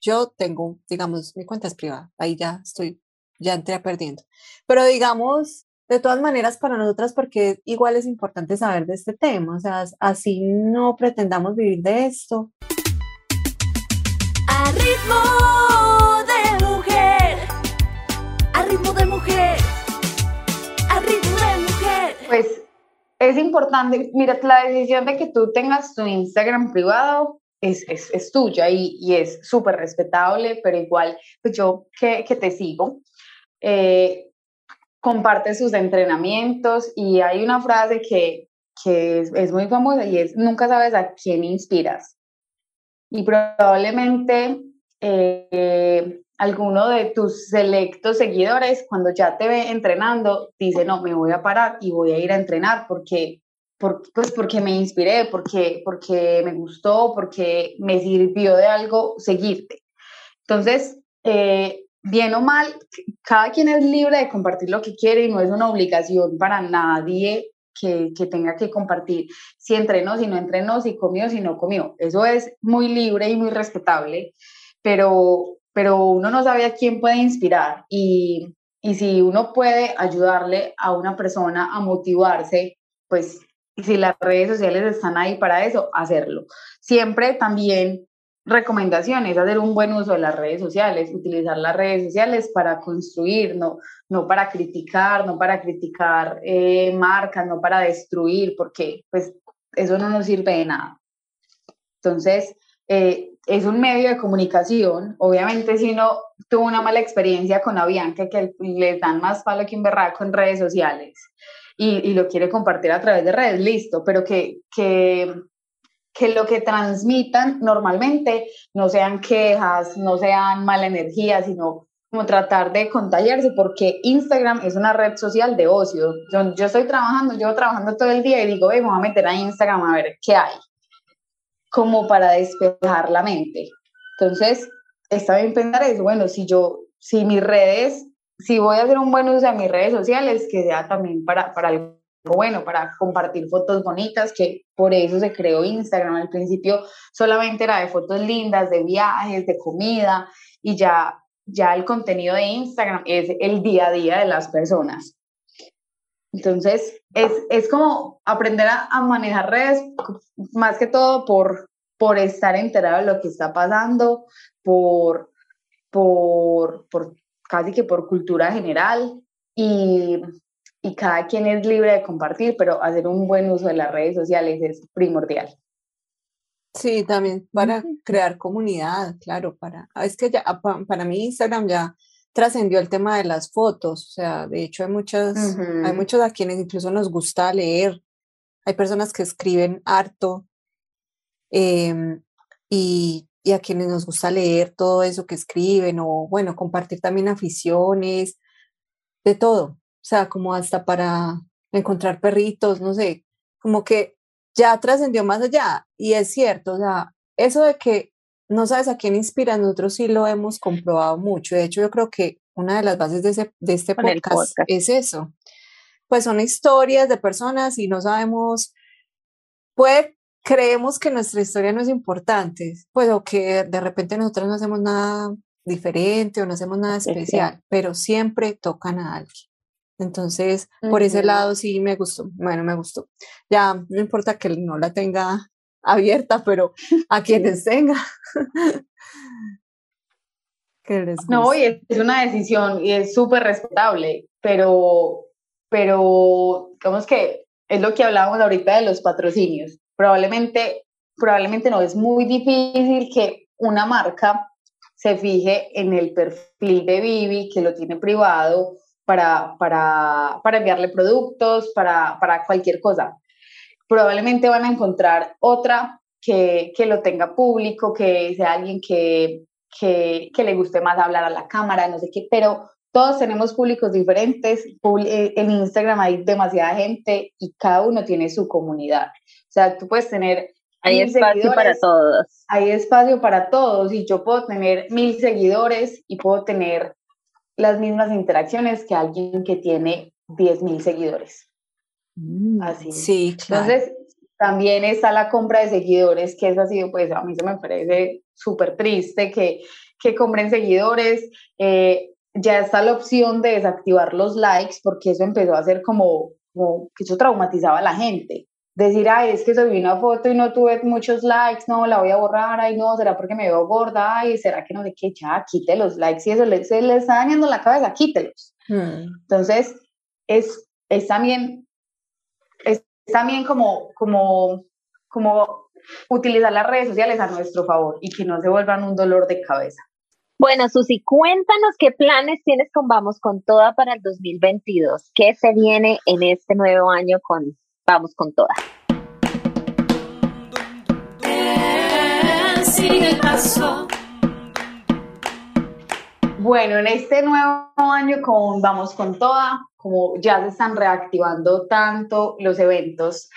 yo tengo, digamos, mi cuenta es privada, ahí ya estoy ya entré perdiendo. Pero digamos, de todas maneras, para nosotras, porque igual es importante saber de este tema, o sea, así no pretendamos vivir de esto. A ritmo de mujer, a ritmo de mujer, Pues es importante, mira, la decisión de que tú tengas tu Instagram privado es, es, es tuya y, y es súper respetable, pero igual, pues yo que, que te sigo, eh, comparte sus entrenamientos y hay una frase que, que es, muy famosa y es, nunca sabes a quién inspiras. Y probablemente eh, alguno de tus selectos seguidores, cuando ya te ve entrenando, dice, no, me voy a parar y voy a ir a entrenar porque, pues porque me inspiré, porque, porque me gustó, porque me sirvió de algo seguirte. Entonces, eh, bien o mal, cada quien es libre de compartir lo que quiere y no es una obligación para nadie que, que, tenga que compartir si entrenó, si no entrenó, si comió, si no comió. Eso es muy libre y muy respetable, pero, pero uno no sabe a quién puede inspirar y, y si uno puede ayudarle a una persona a motivarse, pues si las redes sociales están ahí para eso, hacerlo. Siempre también recomendaciones, hacer un buen uso de las redes sociales, utilizar las redes sociales para construir, no, no para criticar, no para criticar eh, marcas, no para destruir, porque pues eso no nos sirve de nada. Entonces, eh, es un medio de comunicación. Obviamente, si uno tuvo una mala experiencia con Avianca, que les dan más palo que un berraco en redes sociales y, lo quiere compartir a través de redes, listo, pero que, que que lo que transmitan normalmente no sean quejas, no sean mala energía, sino como tratar de contagiarse, porque Instagram es una red social de ocio. Yo, yo estoy trabajando, yo trabajando todo el día y digo, vamos a meter a Instagram a ver qué hay. Como para despejar la mente. Entonces, está bien pensar eso, bueno, si yo, si mis redes, si voy a hacer un buen uso de mis redes sociales, que sea también para, para algo bueno, para compartir fotos bonitas, que por eso se creó Instagram. Al principio solamente era de fotos lindas, de viajes, de comida, y ya, ya el contenido de Instagram es el día a día de las personas. Entonces, es, es como aprender a, a, manejar redes, más que todo por, por estar enterado de lo que está pasando, por, por, por casi que por cultura general y, y cada quien es libre de compartir, pero hacer un buen uso de las redes sociales es primordial. Sí, también para crear comunidad, claro, para, es que ya, para mí Instagram ya trascendió el tema de las fotos, o sea, de hecho hay muchas, hay muchos a quienes incluso nos gusta leer, hay personas que escriben harto em, y, y, a quienes nos gusta leer todo eso que escriben o bueno, compartir también aficiones, de todo, o sea, como hasta para encontrar perritos, no sé, como que ya trascendió más allá. Y es cierto, o sea, eso de que no sabes a quién inspira, nosotros sí lo hemos comprobado mucho. De hecho, yo creo que una de las bases de, ese, de este podcast, es eso. Pues son historias de personas y no sabemos, puede, creemos que nuestra historia no es importante, pues o que de repente nosotros no hacemos nada diferente o no hacemos nada especial, pero siempre tocan a alguien. Entonces, por ese lado sí me gustó, bueno, me gustó. Ya no importa que no la tenga abierta, pero a quienes tenga. no, y es una decisión y es súper respetable, pero, pero digamos que es lo que hablábamos ahorita de los patrocinios. Probablemente, probablemente no, es muy difícil que una marca se fije en el perfil de Vivi, que lo tiene privado, para, para, para enviarle productos, para, para cualquier cosa probablemente van a encontrar otra que, que lo tenga público, que sea alguien que, que, que, le guste más hablar a la cámara, no sé qué, pero todos tenemos públicos diferentes. Eh, en Instagram hay demasiada gente y cada uno tiene su comunidad. O sea, tú puedes tener... Hay espacio para todos. Hay espacio para todos y yo puedo tener mil seguidores y puedo tener las mismas interacciones que alguien que tiene diez mil seguidores. Mm, Así. Sí, claro. Entonces, también está la compra de seguidores, que ha sido, pues a mí se me parece súper triste que, que compren seguidores. Eh, ya está la opción de desactivar los likes, porque eso empezó a ser como, como que eso traumatizaba a la gente. Decir, ay, es que subí una foto y no tuve muchos likes, no, la voy a borrar, ay, no, será porque me veo gorda, ay, será que no sé qué, ya, quite los likes, y eso le, se le está dañando la cabeza, quítelos. Hmm. Entonces, es, es también también como, como, como utilizar las redes sociales a nuestro favor y que no se vuelvan un dolor de cabeza. Bueno, Susi, cuéntanos qué planes tienes con Vamos con Toda para el 2022. ¿Qué se viene en este nuevo año con Vamos con Toda? Bueno, en este nuevo año con Vamos con Toda, como ya se están reactivando tanto los eventos,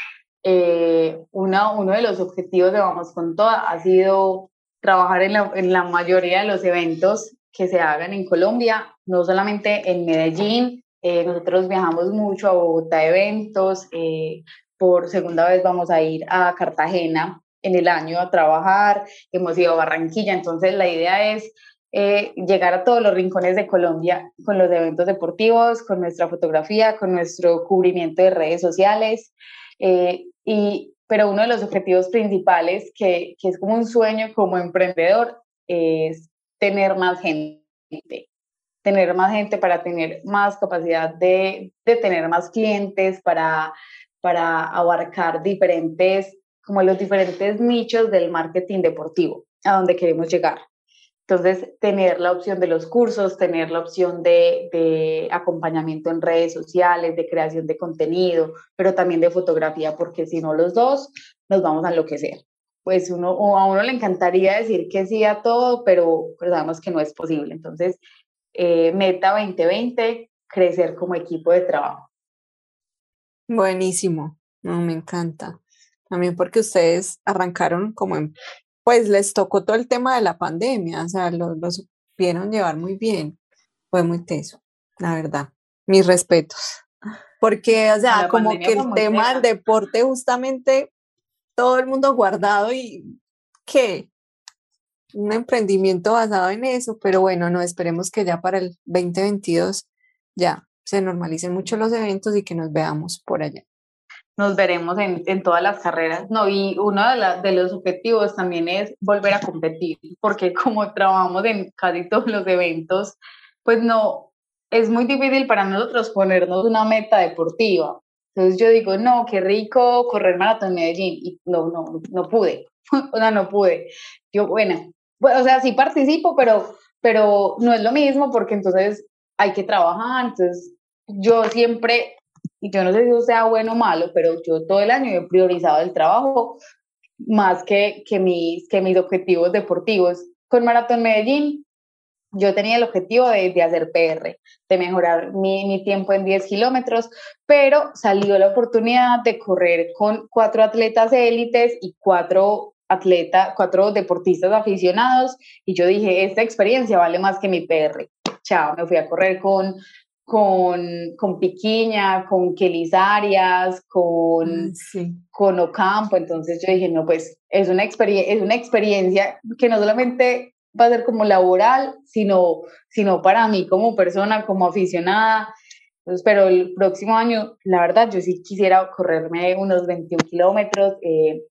eh, uno de los objetivos de Vamos con Toda ha sido trabajar en la, en la, mayoría de los eventos que se hagan en Colombia, no solamente en Medellín, eh, nosotros viajamos mucho a Bogotá eventos, eh, por segunda vez vamos a ir a Cartagena en el año a trabajar, hemos ido a Barranquilla, entonces la idea es eh, llegar a todos los rincones de Colombia con los eventos deportivos, con nuestra fotografía, con nuestro cubrimiento de redes sociales. Eh, y, pero uno de los objetivos principales, que, que es como un sueño como emprendedor, es tener más gente tener más gente para tener más capacidad de, de tener más clientes, para, para abarcar diferentes, como los diferentes nichos del marketing deportivo, a donde queremos llegar. Entonces, tener la opción de los cursos, tener la opción de, acompañamiento en redes sociales, de creación de contenido, pero también de fotografía, porque si no los dos, nos vamos a enloquecer. Pues uno, a uno le encantaría decir que sí a todo, pero, sabemos que no es posible. Entonces, eh, meta 2020, crecer como equipo de trabajo. Buenísimo, me encanta. también porque ustedes arrancaron como en, pues les tocó todo el tema de la pandemia, o sea, lo, lo supieron llevar muy bien, fue muy teso, la verdad, mis respetos. Porque, o sea, La como que el tema del deporte justamente todo el mundo guardado y ¿qué? Un emprendimiento basado en eso, pero bueno, no esperemos que ya para el 2022 ya se normalicen mucho los eventos y que nos veamos por allá. Nos veremos en, en todas las carreras. No, y uno de, los objetivos también es volver a competir, porque como trabajamos en casi todos los eventos, pues no, es muy difícil para nosotros ponernos una meta deportiva. Entonces yo digo, no, qué rico correr maratón en Medellín, y no, no, no pude, o sea, no pude. Yo, bueno, bueno, o sea, sí participo, pero, pero no es lo mismo porque entonces hay que trabajar, entonces yo siempre y yo no sé si eso sea bueno o malo, pero yo todo el año he priorizado el trabajo más que, que, mis, que mis objetivos deportivos. Con Maratón Medellín, yo tenía el objetivo de, de hacer PR, de mejorar mi, mi tiempo en 10 kilómetros, pero salió la oportunidad de correr con cuatro atletas élites y cuatro atletas, cuatro deportistas aficionados, y yo dije, esta experiencia vale más que mi PR. Chao, me fui a correr con con, con Piquiña, con Kelis Arias, con, Sí. con Ocampo. Entonces yo dije, no, pues es una, es una experiencia que no solamente va a ser como laboral, sino, sino para mí como persona, como aficionada. Entonces, pero el próximo año, la verdad, yo sí quisiera correrme unos 21 kilómetros, eh,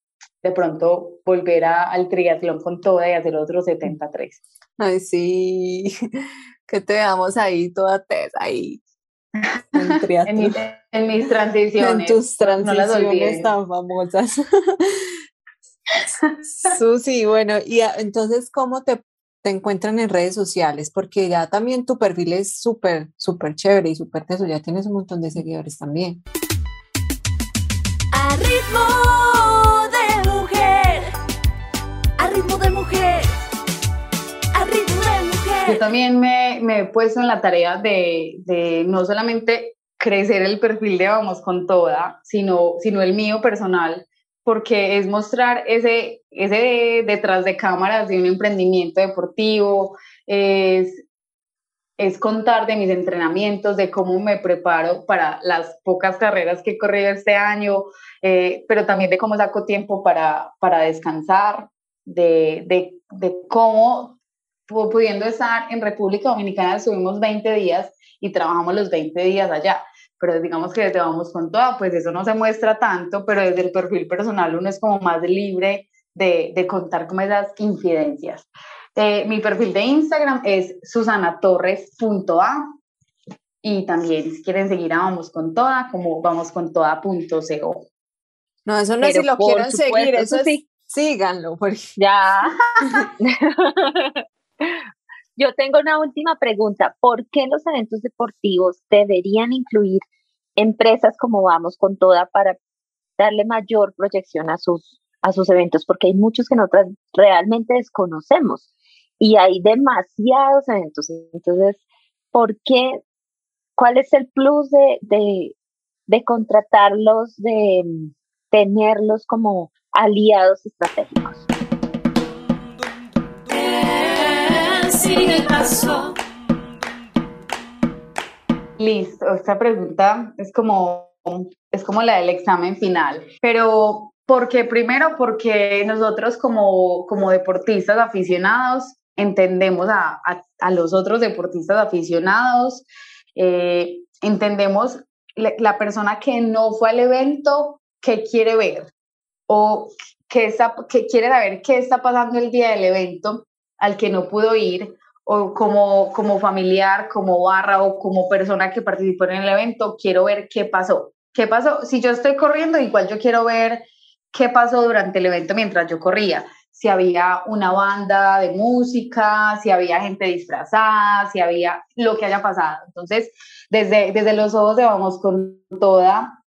de pronto volver a, al triatlón con toda y hacer otros 73. Ay, sí, que te veamos ahí toda tesa ahí. En, mis, en mis transiciones. en tus no las transiciones olviden. tan famosas. Susi, bueno, y a- entonces, ¿cómo te, te encuentran en redes sociales? Porque ya también tu perfil es súper, súper chévere y súper teso, ya tienes un montón de seguidores también. A ritmo también me, me he puesto en la tarea de, de no solamente crecer el perfil de Vamos con Toda, sino, sino el mío personal, porque es mostrar ese, ese de- detrás de cámaras de un emprendimiento deportivo, es, es contar de mis entrenamientos, de cómo me preparo para las pocas carreras que he corrido este año, eh, pero también de cómo saco tiempo para, para descansar, de, de, de cómo pudiendo estar en República Dominicana, estuvimos 20 días y trabajamos los 20 días allá. Pero digamos que desde Vamos con Toda, pues eso no se muestra tanto, pero desde el perfil personal uno es como más libre de, de contar como esas infidencias. Eh, mi perfil de Instagram es susanatorres.a y también si quieren seguir a Vamos con Toda, como vamoscontoda.co. No, eso no es Pero si lo quieren seguir, supuesto, eso es sí. síganlo, porque Ya. Yo tengo una última pregunta. ¿Por qué los eventos deportivos deberían incluir empresas como Vamos con Toda para darle mayor proyección a sus, a sus eventos? Porque hay muchos que nosotros realmente desconocemos y hay demasiados eventos. Entonces, ¿por qué? ¿Cuál es el plus de, de, de contratarlos, de mm, tenerlos como aliados estratégicos? Listo, esta pregunta es como, es como la del examen final, pero porque primero porque nosotros como, como deportistas aficionados entendemos a, a, a los otros deportistas aficionados, eh, entendemos la, la, persona que no fue al evento, que quiere ver o que, está, que quiere saber qué está pasando el día del evento al que no pudo ir o como, como familiar, como barra o como persona que participó en el evento, quiero ver qué pasó. ¿Qué pasó? Si yo estoy corriendo, igual yo quiero ver qué pasó durante el evento mientras yo corría. Si había una banda de música, si había gente disfrazada, si había lo que haya pasado. Entonces, desde, desde los ojos de Vamos con Toda,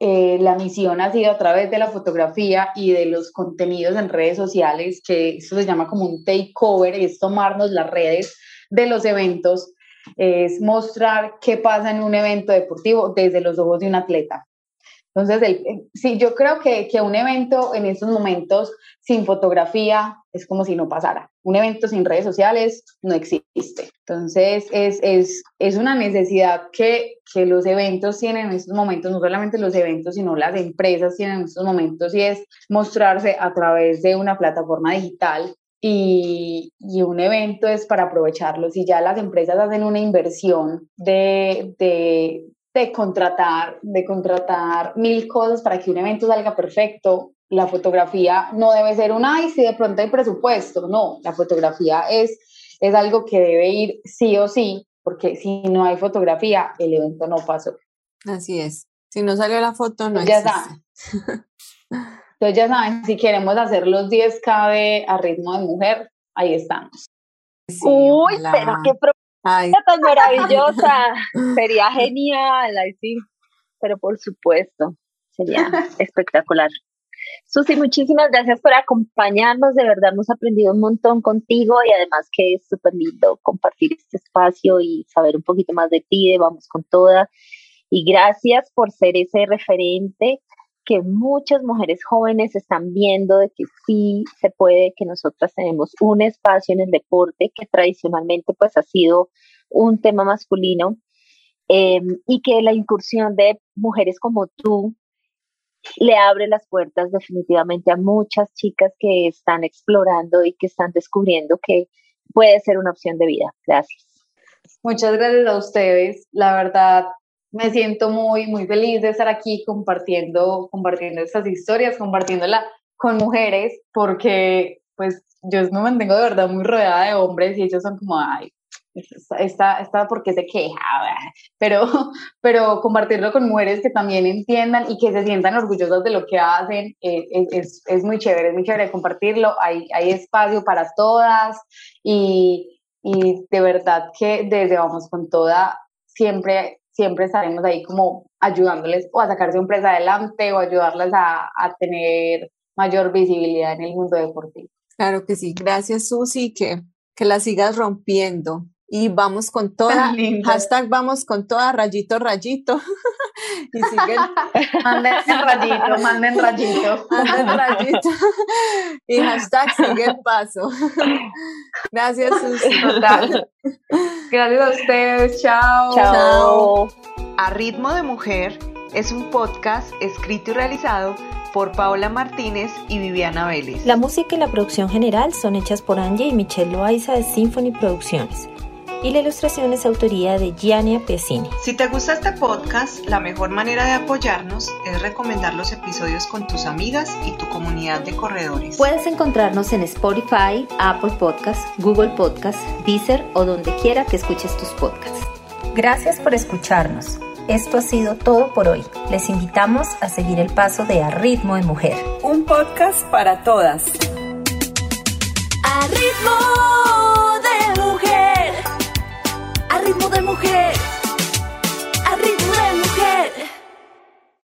eh, la misión ha sido a través de la fotografía y de los contenidos en redes sociales, que eso se llama como un takeover, es tomarnos las redes de los eventos, es mostrar qué pasa en un evento deportivo desde los ojos de un atleta. Entonces, el, sí, yo creo que, que un evento en estos momentos sin fotografía es como si no pasara. Un evento sin redes sociales no existe. Entonces, es, es, es una necesidad que, que los eventos tienen en estos momentos, no solamente los eventos, sino las empresas tienen en estos momentos, y es mostrarse a través de una plataforma digital y, y, un evento es para aprovecharlo. Si ya las empresas hacen una inversión de, de, de contratar, de contratar mil cosas para que un evento salga perfecto. La fotografía no debe ser un, ay, si de pronto hay presupuesto. No, la fotografía es, es algo que debe ir sí o sí, porque si no hay fotografía, el evento no pasó. Así es. Si no salió la foto, no ya existe. Saben. Entonces ya saben, si queremos hacer los 10K de a ritmo de mujer, ahí estamos. Sí, Uy, ojalá. pero qué Ay. tan maravillosa. Sería genial, ay, sí. Pero por supuesto, sería espectacular. Susi, muchísimas gracias por acompañarnos. De verdad, hemos aprendido un montón contigo y además que es súper lindo compartir este espacio y saber un poquito más de ti, de Vamos con Toda. Y gracias por ser ese referente que muchas mujeres jóvenes están viendo de que sí se puede, que nosotras tenemos un espacio en el deporte que tradicionalmente pues ha sido un tema masculino eh, y que la incursión de mujeres como tú le abre las puertas definitivamente a muchas chicas que están explorando y que están descubriendo que puede ser una opción de vida. Gracias. Muchas gracias a ustedes. La verdad, me siento muy, muy feliz de estar aquí compartiendo, compartiendo estas historias, compartiéndola con mujeres, porque pues yo me mantengo de verdad muy rodeada de hombres y ellos son como, ay, esta, esta porque se queja, pero, pero compartirlo con mujeres que también entiendan y que se sientan orgullosas de lo que hacen eh, es, es, muy chévere, es muy chévere compartirlo, hay, hay espacio para todas y, y de verdad que desde Vamos con Toda siempre siempre estaremos ahí como ayudándoles o a sacar su empresa adelante o ayudarles a, a tener mayor visibilidad en el mundo deportivo. Claro que sí. Gracias, Susi, que, que la sigas rompiendo. Y vamos con toda, hashtag vamos con toda, rayito, rayito. y siguen. manden rayito, manden rayito. Manden rayito. y hashtag sigue el paso. Gracias, Susi. Gracias a ustedes. Chao. Chao. A Ritmo de Mujer es un podcast escrito y realizado por Paola Martínez y Viviana Vélez. La música y la producción general son hechas por Angie y Michelle Loaiza de Symphony Producciones y la ilustración es autoría de Giannia Piacini. Si te gusta este podcast, la mejor manera de apoyarnos es recomendar los episodios con tus amigas y tu comunidad de corredores. Puedes encontrarnos en Spotify, Apple Podcasts, Google Podcasts, Deezer o donde quiera que escuches tus podcasts. Gracias por escucharnos. Esto ha sido todo por hoy. Les invitamos a seguir el paso de A Ritmo de Mujer. Un podcast para todas. A ritmo mujer.